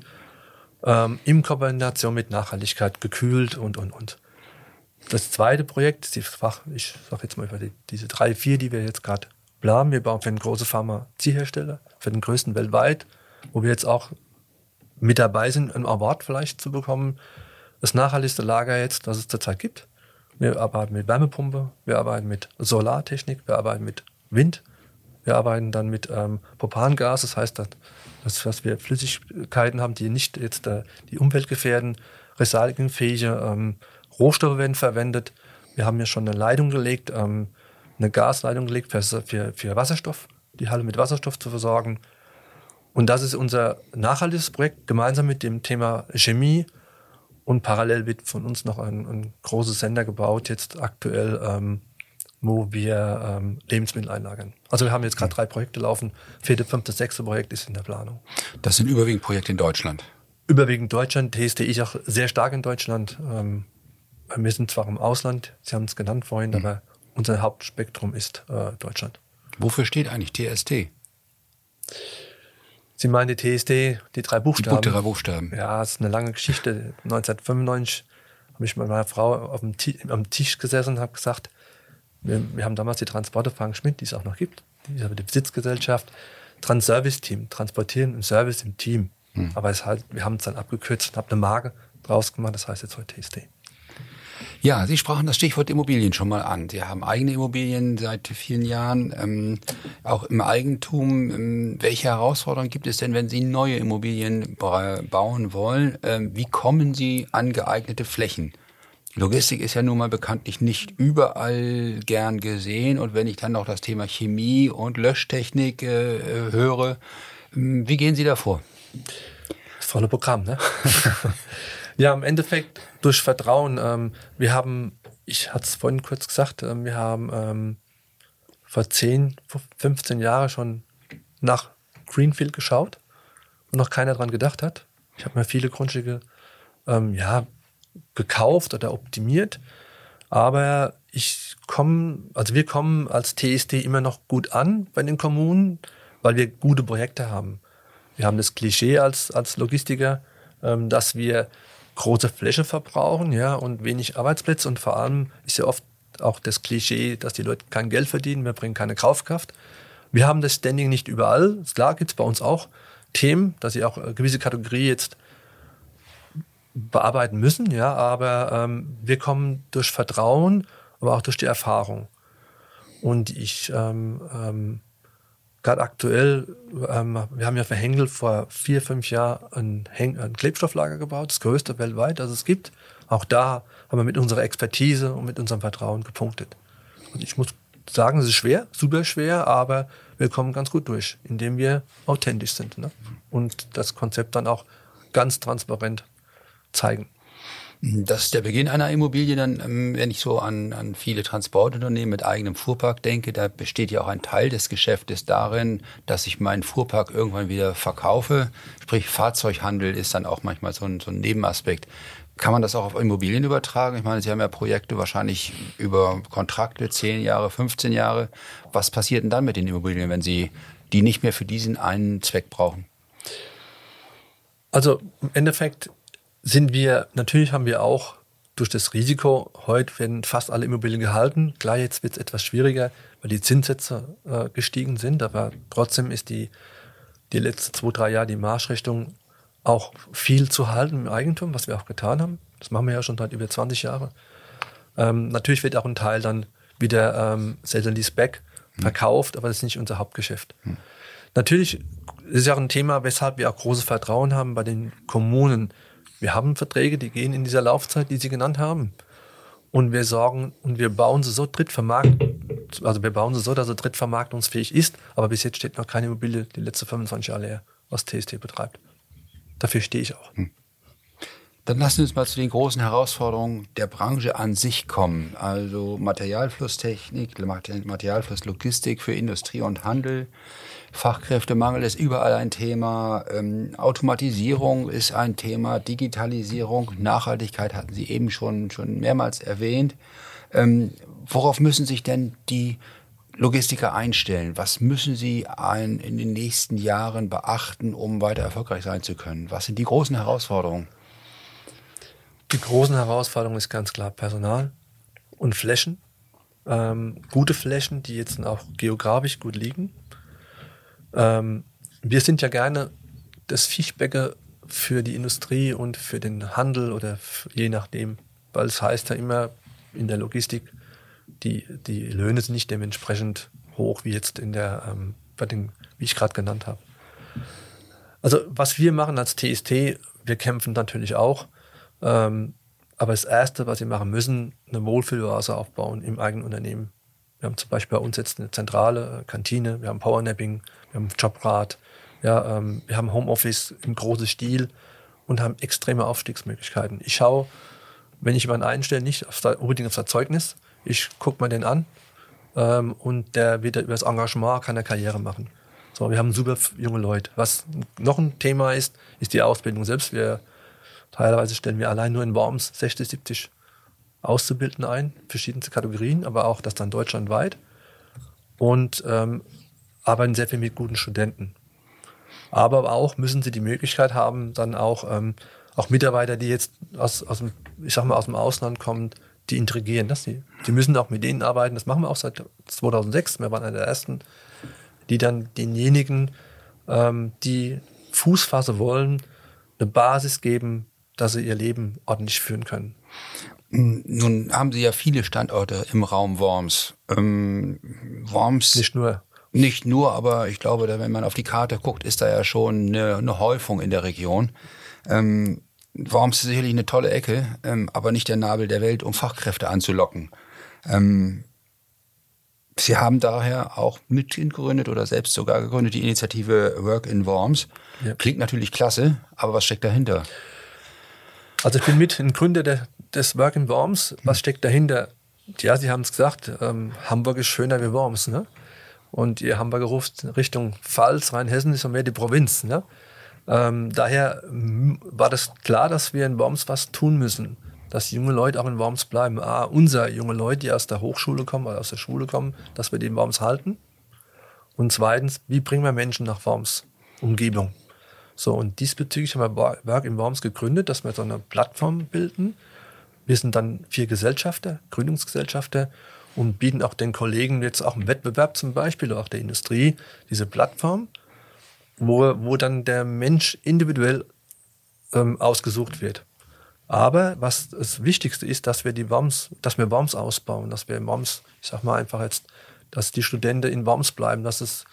ähm, in Kombination mit Nachhaltigkeit, gekühlt und, und, und. Das zweite Projekt, die Fach, ich sage jetzt mal über die, diese drei, vier, die wir jetzt gerade Plan. Wir bauen für einen großen Pharmaziehersteller, für den größten weltweit, wo wir jetzt auch mit dabei sind, einen Award vielleicht zu bekommen. Das nachhaltigste Lager jetzt, das es zurzeit gibt. Wir arbeiten mit Wärmepumpe, wir arbeiten mit Solartechnik, wir arbeiten mit Wind, wir arbeiten dann mit ähm, Propangas, das heißt, dass, dass wir Flüssigkeiten haben, die nicht jetzt äh, die Umwelt gefährden, recyclingfähige ähm, Rohstoffe werden verwendet. Wir haben ja schon eine Leitung gelegt, ähm, eine Gasleitung gelegt für, für, für Wasserstoff, die Halle mit Wasserstoff zu versorgen. Und das ist unser nachhaltiges Projekt, gemeinsam mit dem Thema Chemie. Und parallel wird von uns noch ein, ein großes Sender gebaut, jetzt aktuell, ähm, wo wir ähm, Lebensmittel einlagern. Also wir haben jetzt gerade drei Projekte laufen. Vierte, fünfte, sechste Projekt ist in der Planung. Das sind überwiegend Projekte in Deutschland. Überwiegend Deutschland. TSD ist auch sehr stark in Deutschland. Ähm, wir sind zwar im Ausland, Sie haben es genannt vorhin, mhm. aber unser Hauptspektrum ist äh, Deutschland. Wofür steht eigentlich TST? Sie meinen die TST, die drei Buchstaben? Die drei Buchstaben. Ja, es ist eine lange Geschichte. 1995 habe ich mit meiner Frau auf dem am Tisch gesessen und habe gesagt, wir, wir, haben damals die Transporte Frank Schmidt, die es auch noch gibt, die ist aber die Besitzgesellschaft, Trans-Service-Team, transportieren und Service im Team. Hm. Aber es halt, wir haben es dann abgekürzt und haben eine Marke draus gemacht, das heißt jetzt heute TST. Ja, Sie sprachen das Stichwort Immobilien schon mal an. Sie haben eigene Immobilien seit vielen Jahren, ähm, auch im Eigentum. Ähm, welche Herausforderungen gibt es denn, wenn Sie neue Immobilien bauen wollen? Ähm, wie kommen Sie an geeignete Flächen? Logistik ist ja nun mal bekanntlich nicht überall gern gesehen. Und wenn ich dann noch das Thema Chemie und Löschtechnik äh, höre, ähm, wie gehen Sie da vor? Das volle Programm, ne? Ja, im Endeffekt durch Vertrauen. Ähm, wir haben, ich hatte es vorhin kurz gesagt, äh, wir haben ähm, vor 10, 15 Jahren schon nach Greenfield geschaut und noch keiner dran gedacht hat. Ich habe mir viele Grundstücke ähm, ja, gekauft oder optimiert, aber ich komme, also wir kommen als TSD immer noch gut an bei den Kommunen, weil wir gute Projekte haben. Wir haben das Klischee als, als Logistiker, ähm, dass wir große Fläche verbrauchen, ja, und wenig Arbeitsplätze und vor allem ist ja oft auch das Klischee, dass die Leute kein Geld verdienen, wir bringen keine Kaufkraft. Wir haben das Standing nicht überall. Klar gibt es bei uns auch Themen, dass sie auch eine gewisse Kategorie jetzt bearbeiten müssen, ja, aber ähm, wir kommen durch Vertrauen, aber auch durch die Erfahrung. Und ich ähm, ähm, gerade aktuell, ähm, wir haben ja für Henkel vor vier, fünf Jahren ein, ein, Klebstofflager gebaut, das größte weltweit, das es gibt. Auch da haben wir mit unserer Expertise und mit unserem Vertrauen gepunktet. Und ich muss sagen, es ist schwer, super schwer, aber wir kommen ganz gut durch, indem wir authentisch sind ne? und das Konzept dann auch ganz transparent zeigen. Das ist der Beginn einer Immobilie. Dann, ähm, wenn ich so an, an viele Transportunternehmen mit eigenem Fuhrpark denke, da besteht ja auch ein Teil des Geschäftes darin, dass ich meinen Fuhrpark irgendwann wieder verkaufe. Sprich, Fahrzeughandel ist dann auch manchmal so ein, so ein Nebenaspekt. Kann man das auch auf Immobilien übertragen? Ich meine, Sie haben ja Projekte wahrscheinlich über Kontrakte, 10 Jahre, 15 Jahre. Was passiert denn dann mit den Immobilien, wenn Sie die nicht mehr für diesen einen Zweck brauchen? Also im Endeffekt sind wir, natürlich haben wir auch durch das Risiko, heute werden fast alle Immobilien gehalten. Klar, jetzt wird es etwas schwieriger, weil die Zinssätze äh, gestiegen sind, aber trotzdem ist die, die letzten zwei, drei Jahre die Marschrichtung auch viel zu halten im Eigentum, was wir auch getan haben. Das machen wir ja schon seit über 20 Jahren. Ähm, natürlich wird auch ein Teil dann wieder ähm, Sell and Lease Back verkauft, aber das ist nicht unser Hauptgeschäft. Hm. Natürlich ist ja auch ein Thema, weshalb wir auch großes Vertrauen haben bei den Kommunen, wir haben Verträge, die gehen in dieser Laufzeit, die Sie genannt haben. Und wir sorgen und wir bauen sie so drittvermarkt, also wir bauen sie so, dass sie drittvermarktungsfähig ist. Aber bis jetzt steht noch keine Immobilie die letzten 25 Jahre leer, was TST betreibt. Dafür stehe ich auch. Hm. Dann lassen wir uns mal zu den großen Herausforderungen der Branche an sich kommen. Also Materialflusstechnik, Materialflusslogistik für Industrie und Handel. Fachkräftemangel ist überall ein Thema. Ähm, Automatisierung ist ein Thema. Digitalisierung, Nachhaltigkeit hatten Sie eben schon, schon mehrmals erwähnt. Ähm, worauf müssen sich denn die Logistiker einstellen? Was müssen sie ein, in den nächsten Jahren beachten, um weiter erfolgreich sein zu können? Was sind die großen Herausforderungen? Die großen Herausforderungen ist ganz klar Personal und Flächen. Ähm, gute Flächen, die jetzt auch geografisch gut liegen. Ähm, wir sind ja gerne das Fischbäcker für die Industrie und für den Handel oder je nachdem, weil es heißt ja immer in der Logistik, die, die Löhne sind nicht dementsprechend hoch wie jetzt in der, ähm, bei den, wie ich gerade genannt habe. Also was wir machen als TST, wir kämpfen natürlich auch, ähm, aber das Erste, was wir machen müssen, eine Wohlfühlvase aufbauen im eigenen Unternehmen. Wir haben zum Beispiel bei uns jetzt eine zentrale Kantine, wir haben Powernapping, wir haben Jobrat, ja, ähm, wir haben Homeoffice im großen Stil und haben extreme Aufstiegsmöglichkeiten. Ich schaue, wenn ich jemanden einstelle, nicht auf der, unbedingt auf das Zeugnis, ich gucke mir den an ähm, und der wird über das Engagement kann er Karriere machen. So, wir haben super junge Leute. Was noch ein Thema ist, ist die Ausbildung selbst. Wir teilweise stellen wir allein nur in Worms 60, 70 Auszubildende ein, verschiedenste Kategorien, aber auch das dann deutschlandweit. Und ähm, arbeiten sehr viel mit guten Studenten. Aber auch müssen sie die Möglichkeit haben, dann auch, ähm, auch Mitarbeiter, die jetzt aus, aus dem, ich sag mal, aus dem Ausland kommen, die intrigieren. Das die, die müssen auch mit denen arbeiten. Das machen wir auch seit 2006. Wir waren einer der ersten, die dann denjenigen, ähm, die Fußfasse wollen, eine Basis geben, dass sie ihr Leben ordentlich führen können. Nun haben Sie ja viele Standorte im Raum Worms. Ähm, Worms. Nicht nur. Nicht nur, aber ich glaube, wenn man auf die Karte guckt, ist da ja schon eine, eine Häufung in der Region. Ähm, Worms ist sicherlich eine tolle Ecke, ähm, aber nicht der Nabel der Welt, um Fachkräfte anzulocken. Ähm, Sie haben daher auch mitgegründet oder selbst sogar gegründet die Initiative Work in Worms. Ja. Klingt natürlich klasse, aber was steckt dahinter? Also ich bin mit ein Gründer der, des Work in Worms. Was steckt dahinter? Ja, Sie haben es gesagt, ähm, Hamburg ist schöner wie Worms. Ne? Und die Hamburger ruft Richtung Pfalz, Rheinhessen ist mehr die Provinz. Ne? Ähm, daher war das klar, dass wir in Worms was tun müssen. Dass junge Leute auch in Worms bleiben. A, unser junge Leute, die aus der Hochschule kommen oder aus der Schule kommen, dass wir die in Worms halten. Und zweitens, wie bringen wir Menschen nach Worms Umgebung? So, und diesbezüglich haben wir Work in Worms gegründet, dass wir so eine Plattform bilden. Wir sind dann vier Gesellschafter, Gründungsgesellschafter und bieten auch den Kollegen jetzt auch im Wettbewerb zum Beispiel, oder auch der Industrie, diese Plattform, wo, wo dann der Mensch individuell ähm, ausgesucht wird. Aber was das Wichtigste ist, dass wir die Worms, dass wir Worms ausbauen, dass wir Worms, ich sag mal einfach jetzt, dass die Studenten in Worms bleiben, dass es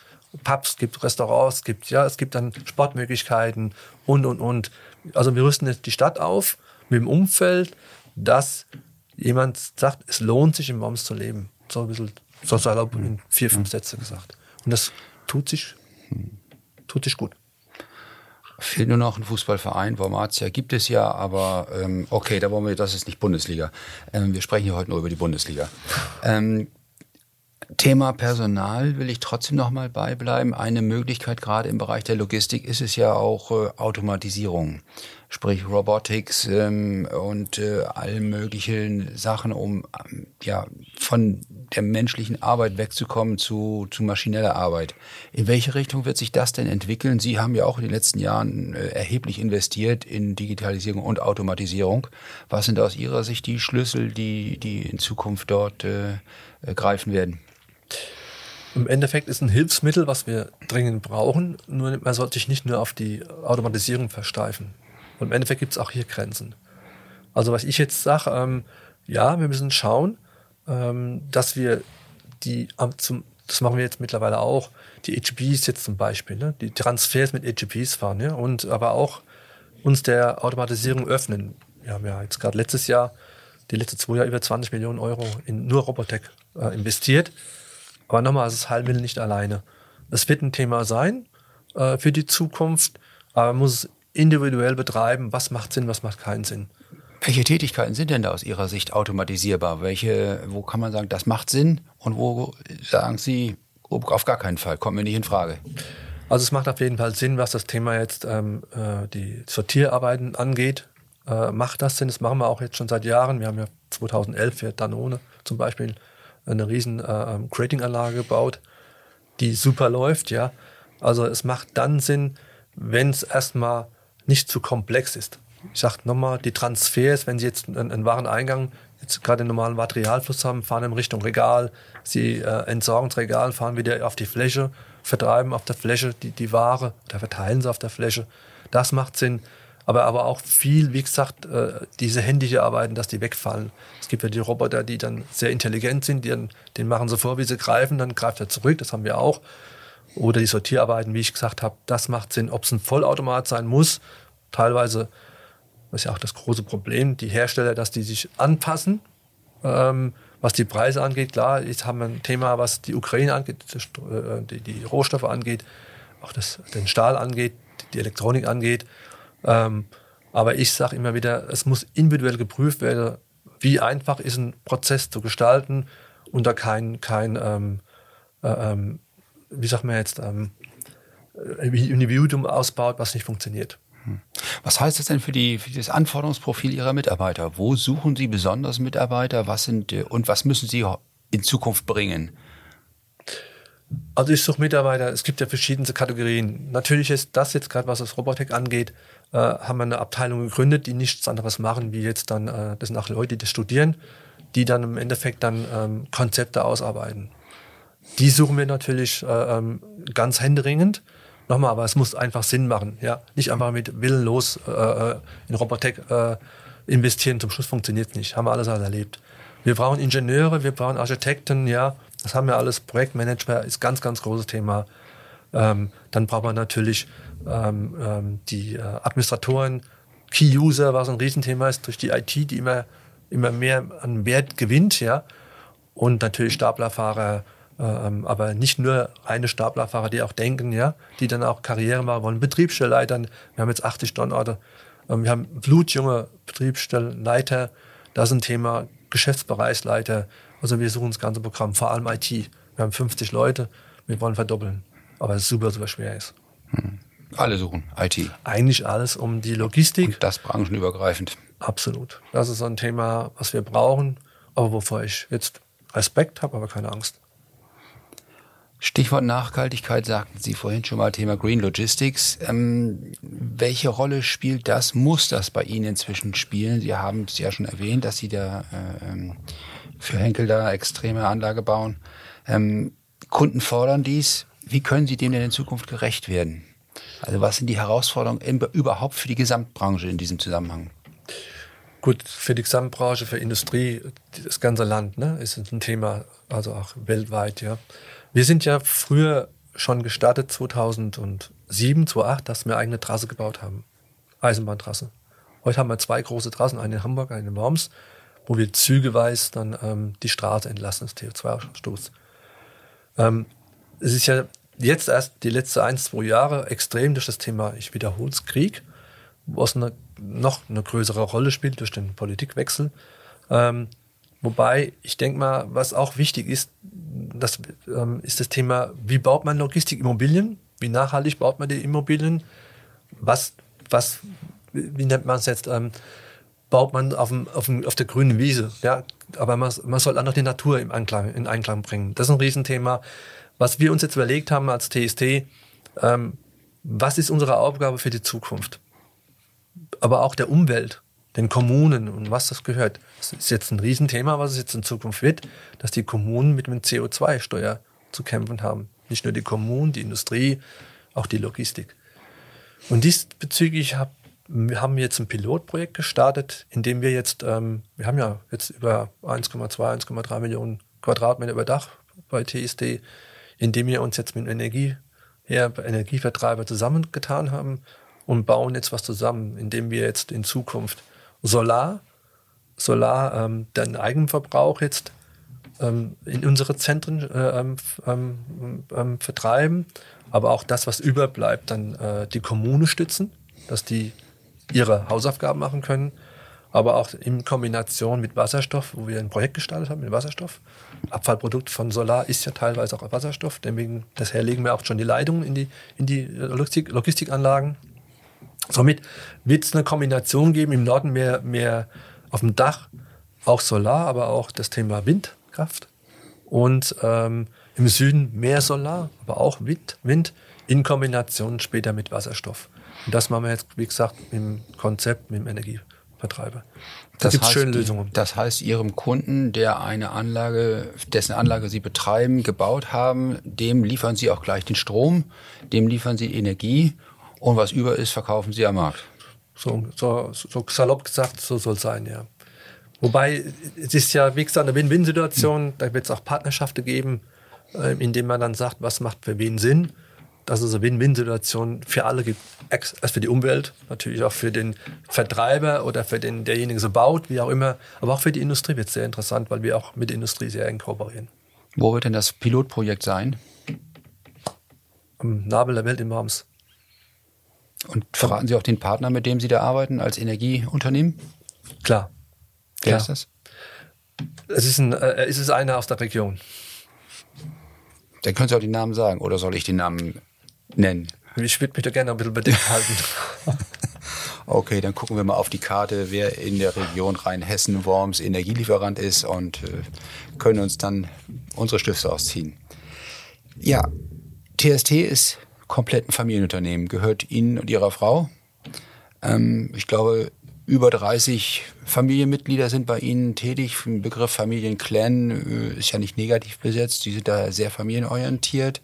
Pubs gibt, Restaurants gibt, ja, es gibt dann Sportmöglichkeiten und und und. Also wir rüsten jetzt die Stadt auf mit dem Umfeld, dass jemand sagt, es lohnt sich im Worms zu leben. So ein bisschen, so salopp in vier, fünf Sätze gesagt. Und das tut sich, tut sich gut. Fehlt nur noch ein Fußballverein. Wormatia gibt es ja, aber ähm, okay, da wollen wir, das ist nicht Bundesliga. Ähm, wir sprechen hier heute nur über die Bundesliga. Ähm, Thema Personal will ich trotzdem noch mal beibleiben. Eine Möglichkeit gerade im Bereich der Logistik ist es ja auch äh, Automatisierung, sprich Robotics ähm, und äh, all möglichen Sachen, um ähm, ja von der menschlichen Arbeit wegzukommen zu, zu maschineller Arbeit. In welche Richtung wird sich das denn entwickeln? Sie haben ja auch in den letzten Jahren äh, erheblich investiert in Digitalisierung und Automatisierung. Was sind aus Ihrer Sicht die Schlüssel, die, die in Zukunft dort äh, äh greifen werden? Im Endeffekt ist ein Hilfsmittel, was wir dringend brauchen, nur man sollte sich nicht nur auf die Automatisierung versteifen. Und im Endeffekt gibt es auch hier Grenzen. Also was ich jetzt sage, ähm, ja, wir müssen schauen, ähm, dass wir die, zum, das machen wir jetzt mittlerweile auch, die HGPs jetzt zum Beispiel, ne, die Transfers mit HGPs fahren, ja, und aber auch uns der Automatisierung öffnen. Wir haben ja jetzt gerade letztes Jahr, die letzten zwei Jahre über 20 Millionen Euro in nur Robotech äh, investiert. Aber nochmal, es ist Heilmittel nicht alleine. Es wird ein Thema sein äh, für die Zukunft, aber man muss es individuell betreiben, was macht Sinn, was macht keinen Sinn. Welche Tätigkeiten sind denn da aus Ihrer Sicht automatisierbar? Welche, wo kann man sagen, das macht Sinn und wo sagen Sie, auf gar keinen Fall, kommt mir nicht in Frage? Also es macht auf jeden Fall Sinn, was das Thema jetzt ähm, äh, die Sortierarbeiten angeht. Äh, macht das Sinn? Das machen wir auch jetzt schon seit Jahren. Wir haben ja 2011 für Danone zum Beispiel eine riesen äh, ähm, Creating-Anlage gebaut, die super läuft, ja. Also es macht dann Sinn, wenn es erstmal nicht zu komplex ist. Ich sage nochmal, die Transfers, wenn Sie jetzt einen, einen Wareneingang, jetzt gerade einen normalen Materialfluss haben, fahren in Richtung Regal, Sie äh, entsorgen das Regal, fahren wieder auf die Fläche, vertreiben auf der Fläche die, die Ware oder verteilen sie auf der Fläche. Das macht Sinn aber, aber auch viel, wie gesagt, äh, diese händische Arbeiten, dass die wegfallen. Es gibt ja die Roboter, die dann sehr intelligent sind, die dann, den machen sie vor, wie sie greifen, dann greift er zurück, das haben wir auch. Oder die Sortierarbeiten, wie ich gesagt habe, das macht Sinn. Ob es ein Vollautomat sein muss, teilweise, das ist ja auch das große Problem, die Hersteller, dass die sich anpassen, ähm, was die Preise angeht. Klar, jetzt haben wir ein Thema, was die Ukraine angeht, die, die Rohstoffe angeht, auch das, den Stahl angeht, die Elektronik angeht. Ähm, aber ich sage immer wieder, es muss individuell geprüft werden, wie einfach ist ein Prozess zu gestalten und da kein, kein ähm, äh, ähm, wie sagt man jetzt, ähm, Individuum ausbaut, was nicht funktioniert. Hm. Was heißt das denn für, die, für das Anforderungsprofil Ihrer Mitarbeiter? Wo suchen Sie besonders Mitarbeiter? Was sind, und was müssen Sie in Zukunft bringen? Also ich suche Mitarbeiter, es gibt ja verschiedene Kategorien. Natürlich ist das jetzt gerade, was das Robotik angeht, äh, haben wir eine Abteilung gegründet, die nichts anderes machen, wie jetzt dann, äh, das sind auch Leute, die das studieren, die dann im Endeffekt dann ähm, Konzepte ausarbeiten. Die suchen wir natürlich äh, ähm, ganz händeringend. Nochmal, aber es muss einfach Sinn machen. Ja? Nicht einfach mit willenlos äh, äh in Robotech äh, investieren, zum Schluss funktioniert es nicht. Haben wir alles erlebt. Wir brauchen Ingenieure, wir brauchen Architekten, ja, das haben wir alles. Projektmanagement ist ganz, ganz großes Thema. Ähm, dann braucht man natürlich ähm, ähm, die äh, Administratoren, Key-User, was ein Riesenthema ist, durch die IT, die immer, immer mehr an Wert gewinnt, ja. Und natürlich Staplerfahrer, äh, ähm, aber nicht nur reine Staplerfahrer, die auch denken, ja, die dann auch Karriere machen wollen. Betriebsstellleitern, wir haben jetzt 80 Standorte, ähm, wir haben blutjunge Betriebsstellleiter, das ist ein Thema, Geschäftsbereichsleiter, also wir suchen das ganze Programm, vor allem IT. Wir haben 50 Leute, wir wollen verdoppeln, aber es super, super schwer ist. Hm. Alle suchen IT. Eigentlich alles um die Logistik. Und das branchenübergreifend. Absolut. Das ist so ein Thema, was wir brauchen, aber wovor ich jetzt Respekt habe, aber keine Angst. Stichwort Nachhaltigkeit sagten Sie vorhin schon mal Thema Green Logistics. Ähm, welche Rolle spielt das? Muss das bei Ihnen inzwischen spielen? Sie haben es ja schon erwähnt, dass Sie da äh, ähm, für Henkel da extreme Anlage bauen. Ähm, Kunden fordern dies. Wie können Sie dem denn in Zukunft gerecht werden? Also was sind die Herausforderungen überhaupt für die Gesamtbranche in diesem Zusammenhang? Gut, für die Gesamtbranche, für Industrie, das ganze Land, ne, ist ein Thema, also auch weltweit, ja. Wir sind ja früher schon gestartet, 2007, 2008, dass wir eigene Trasse gebaut haben. Eisenbahntrasse. Heute haben wir zwei große Trassen, eine in Hamburg, eine in Worms, wo wir zügeweise dann ähm, die Straße entlassen, das CO2-Ausstoß. Ähm, es ist ja jetzt erst die letzten ein, zwei Jahre extrem durch das Thema, ich wiederhole es, Krieg, was eine, noch eine größere Rolle spielt durch den Politikwechsel. Ähm, wobei, ich denke mal, was auch wichtig ist, das ähm, ist das Thema, wie baut man Logistikimmobilien? Wie nachhaltig baut man die Immobilien? Was, was, wie nennt man es jetzt? Ähm, baut man auf, dem, auf, dem, auf der grünen Wiese. Ja, aber man, man soll auch noch die Natur im Anklang, in Einklang bringen. Das ist ein Riesenthema. Was wir uns jetzt überlegt haben als TST, ähm, was ist unsere Aufgabe für die Zukunft? Aber auch der Umwelt, den Kommunen und was das gehört. Das ist jetzt ein Riesenthema, was es jetzt in Zukunft wird, dass die Kommunen mit dem CO2-Steuer zu kämpfen haben. Nicht nur die Kommunen, die Industrie, auch die Logistik. Und diesbezüglich hab, wir haben jetzt ein Pilotprojekt gestartet, in dem wir jetzt, ähm, wir haben ja jetzt über 1,2, 1,3 Millionen Quadratmeter über Dach bei TSD, in dem wir uns jetzt mit Energie, ja, Energievertreiber zusammengetan haben und bauen jetzt was zusammen, indem wir jetzt in Zukunft Solar, Solar, ähm, den Eigenverbrauch jetzt ähm, in unsere Zentren äh, ähm, ähm, ähm, vertreiben, aber auch das, was überbleibt, dann äh, die Kommune stützen, dass die ihre Hausaufgaben machen können, aber auch in Kombination mit Wasserstoff, wo wir ein Projekt gestartet haben mit Wasserstoff. Abfallprodukt von Solar ist ja teilweise auch Wasserstoff, deswegen daher legen wir auch schon die Leitungen in die, in die Logistik, Logistikanlagen. Somit wird es eine Kombination geben, im Norden mehr, mehr auf dem Dach, auch Solar, aber auch das Thema Windkraft. Und ähm, im Süden mehr Solar, aber auch Wind, Wind in Kombination später mit Wasserstoff. Und das machen wir jetzt, wie gesagt, im Konzept mit dem Energievertreiber. Da gibt es schöne Lösungen. Das heißt, Ihrem Kunden, der eine Anlage, dessen Anlage Sie betreiben, gebaut haben, dem liefern Sie auch gleich den Strom, dem liefern Sie Energie und was über ist, verkaufen Sie am Markt. So, so, so salopp gesagt, so soll es sein, ja. Wobei, es ist ja, wie gesagt, eine Win-Win-Situation. Da wird es auch Partnerschaften geben, äh, indem man dann sagt, was macht für wen Sinn dass es eine Win-Win-Situation für alle gibt. Erst für die Umwelt, natürlich auch für den Vertreiber oder für den, derjenige so baut, wie auch immer. Aber auch für die Industrie wird es sehr interessant, weil wir auch mit der Industrie sehr eng kooperieren. Wo wird denn das Pilotprojekt sein? Am Nabel der Welt in Worms. Und verraten Sie auch den Partner, mit dem Sie da arbeiten, als Energieunternehmen? Klar. Wer Klar. ist das? Es ist, ein, äh, es ist einer aus der Region. Dann können Sie auch den Namen sagen, oder soll ich den Namen nennen? Ich würde mich da gerne ein bisschen bedeckt halten. okay, dann gucken wir mal auf die Karte, wer in der Region Rheinhessen-Worms Energielieferant ist und äh, können uns dann unsere Stifte ausziehen. Ja, TST ist komplett ein Familienunternehmen, gehört Ihnen und Ihrer Frau. Ähm, ich glaube, über 30 Familienmitglieder sind bei Ihnen tätig. Der Begriff Familienclan äh, ist ja nicht negativ besetzt. Die sind da sehr familienorientiert.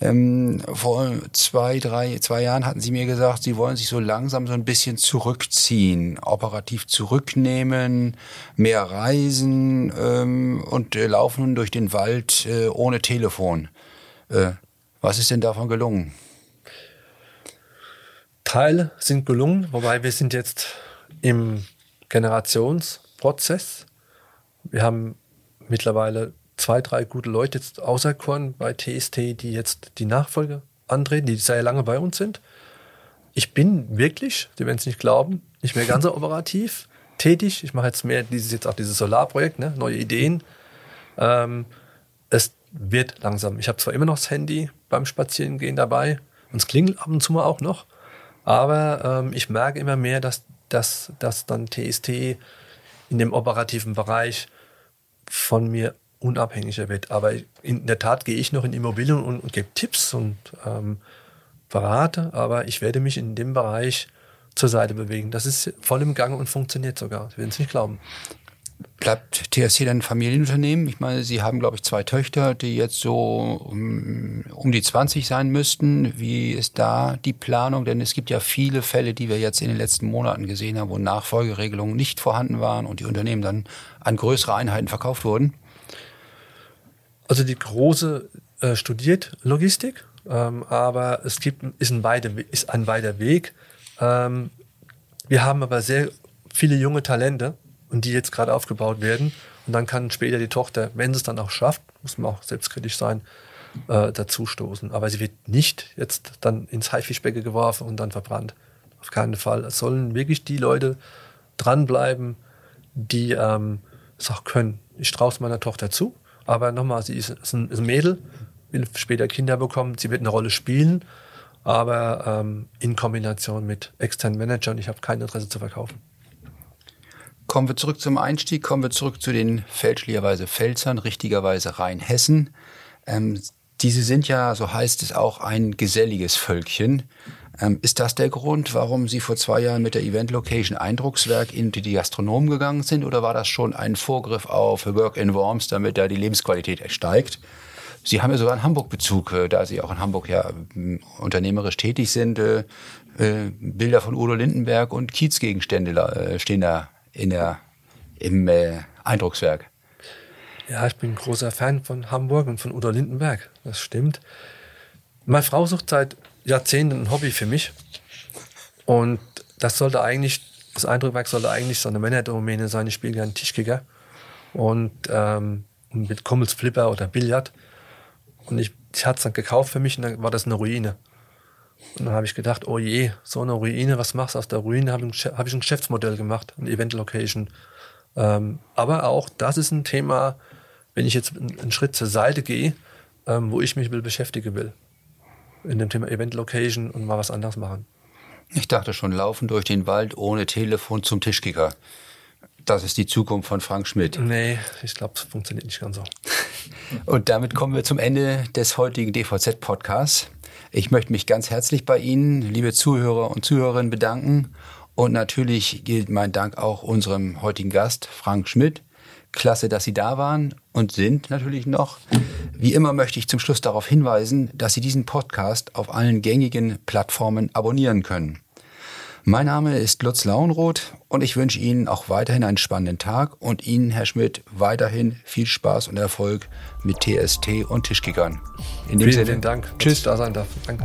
Ähm, vor zwei, drei, zwei Jahren hatten Sie mir gesagt, Sie wollen sich so langsam so ein bisschen zurückziehen, operativ zurücknehmen, mehr reisen ähm, und äh, laufen durch den Wald äh, ohne Telefon. Äh, was ist denn davon gelungen? Teile sind gelungen, wobei wir sind jetzt im Generationsprozess. Wir haben mittlerweile zwei, drei gute Leute jetzt auserkoren bei TST, die jetzt die Nachfolge antreten, die sehr lange bei uns sind. Ich bin wirklich, die werden es nicht glauben, nicht mehr ganz so operativ tätig. Ich mache jetzt mehr dieses jetzt auch dieses Solarprojekt, ne? neue Ideen. Ähm, es wird langsam. Ich habe zwar immer noch das Handy beim Spazierengehen dabei und es klingelt ab und zu mal auch noch, aber ähm, ich merke immer mehr, dass, dass, dass dann TST in dem operativen Bereich von mir unabhängiger wird. Aber in der Tat gehe ich noch in Immobilien und, und gebe Tipps und ähm, berate, aber ich werde mich in dem Bereich zur Seite bewegen. Das ist voll im Gange und funktioniert sogar. Sie werden es nicht glauben. Bleibt TSC dann ein Familienunternehmen? Ich meine, Sie haben, glaube ich, zwei Töchter, die jetzt so um, um, die 20 sein müssten. Wie ist da die Planung? Denn es gibt ja viele Fälle, die wir jetzt in den letzten Monaten gesehen haben, wo Nachfolgeregelungen nicht vorhanden waren und die Unternehmen dann an größere Einheiten verkauft wurden. Also die große äh, studiert Logistik, ähm, aber es gibt ist ein weiter ist ein weiter Weg. Ähm, wir haben aber sehr viele junge Talente und die jetzt gerade aufgebaut werden. Und dann kann später die Tochter, wenn sie es dann auch schafft, muss man auch selbstkritisch sein, äh, dazustoßen. Aber sie wird nicht jetzt dann ins Haifischbecken geworfen und dann verbrannt. Auf keinen Fall. Es sollen wirklich die Leute dranbleiben, die ähm, es auch können. Ich traue es meiner Tochter zu, aber nochmal, sie ist, ist, ein, Mädel, will später Kinder bekommen, sie wird eine Rolle spielen, aber ähm, in Kombination mit externen Managern. Ich habe kein Interesse zu verkaufen. Kommen wir zurück zum Einstieg, kommen wir zurück zu den fälschlicherweise Pfälzern, richtigerweise Rheinhessen. Ähm, diese sind ja, so heißt es auch, ein geselliges Völkchen. Ähm, ist das der Grund, warum Sie vor zwei Jahren mit der Event Location Eindruckswerk in die Gastronomen gegangen sind? Oder war das schon ein Vorgriff auf Work in Worms, damit da die Lebensqualität steigt? Sie haben ja sogar einen Hamburg-Bezug, äh, da Sie auch in Hamburg ja äh, unternehmerisch tätig sind. Äh, Bilder von Udo Lindenberg und Kiezgegenstände stehen da in der, im äh, Eindruckswerk. Ja, ich bin großer Fan von Hamburg und von Udo Lindenberg. Das stimmt. Meine Frau sucht seit Jahrzehnten ein Hobby für mich. Und das sollte eigentlich, das Eindruckwerk sollte eigentlich so eine Männerdomäne sein. Ich spiele gerne Tischkicker und ähm, mit Kummels Flipper oder Billard. Und ich, ich hatte es dann gekauft für mich und dann war das eine Ruine. Und dann habe ich gedacht, oh je, so eine Ruine, was machst du aus der Ruine? Habe ich, hab ich ein Geschäftsmodell gemacht, ein Event Location. Ähm, aber auch das ist ein Thema, wenn ich jetzt einen Schritt zur Seite gehe, ähm, wo ich mich will beschäftigen will. In dem Thema Event Location und mal was anderes machen. Ich dachte schon, laufen durch den Wald ohne Telefon zum Tischkicker. Das ist die Zukunft von Frank Schmidt. Nee, ich glaube, es funktioniert nicht ganz so. Und damit kommen wir zum Ende des heutigen DVZ-Podcasts. Ich möchte mich ganz herzlich bei Ihnen, liebe Zuhörer und Zuhörerinnen, bedanken. Und natürlich gilt mein Dank auch unserem heutigen Gast, Frank Schmidt. Klasse, dass Sie da waren und sind natürlich noch. Wie immer möchte ich zum Schluss darauf hinweisen, dass Sie diesen Podcast auf allen gängigen Plattformen abonnieren können. Mein Name ist Lutz Launroth und ich wünsche Ihnen auch weiterhin einen spannenden Tag und Ihnen, Herr Schmidt, weiterhin viel Spaß und Erfolg mit TST und Tischkickern. In dem Vielen Sinne, Dank. Tschüss. da sein darf. Danke.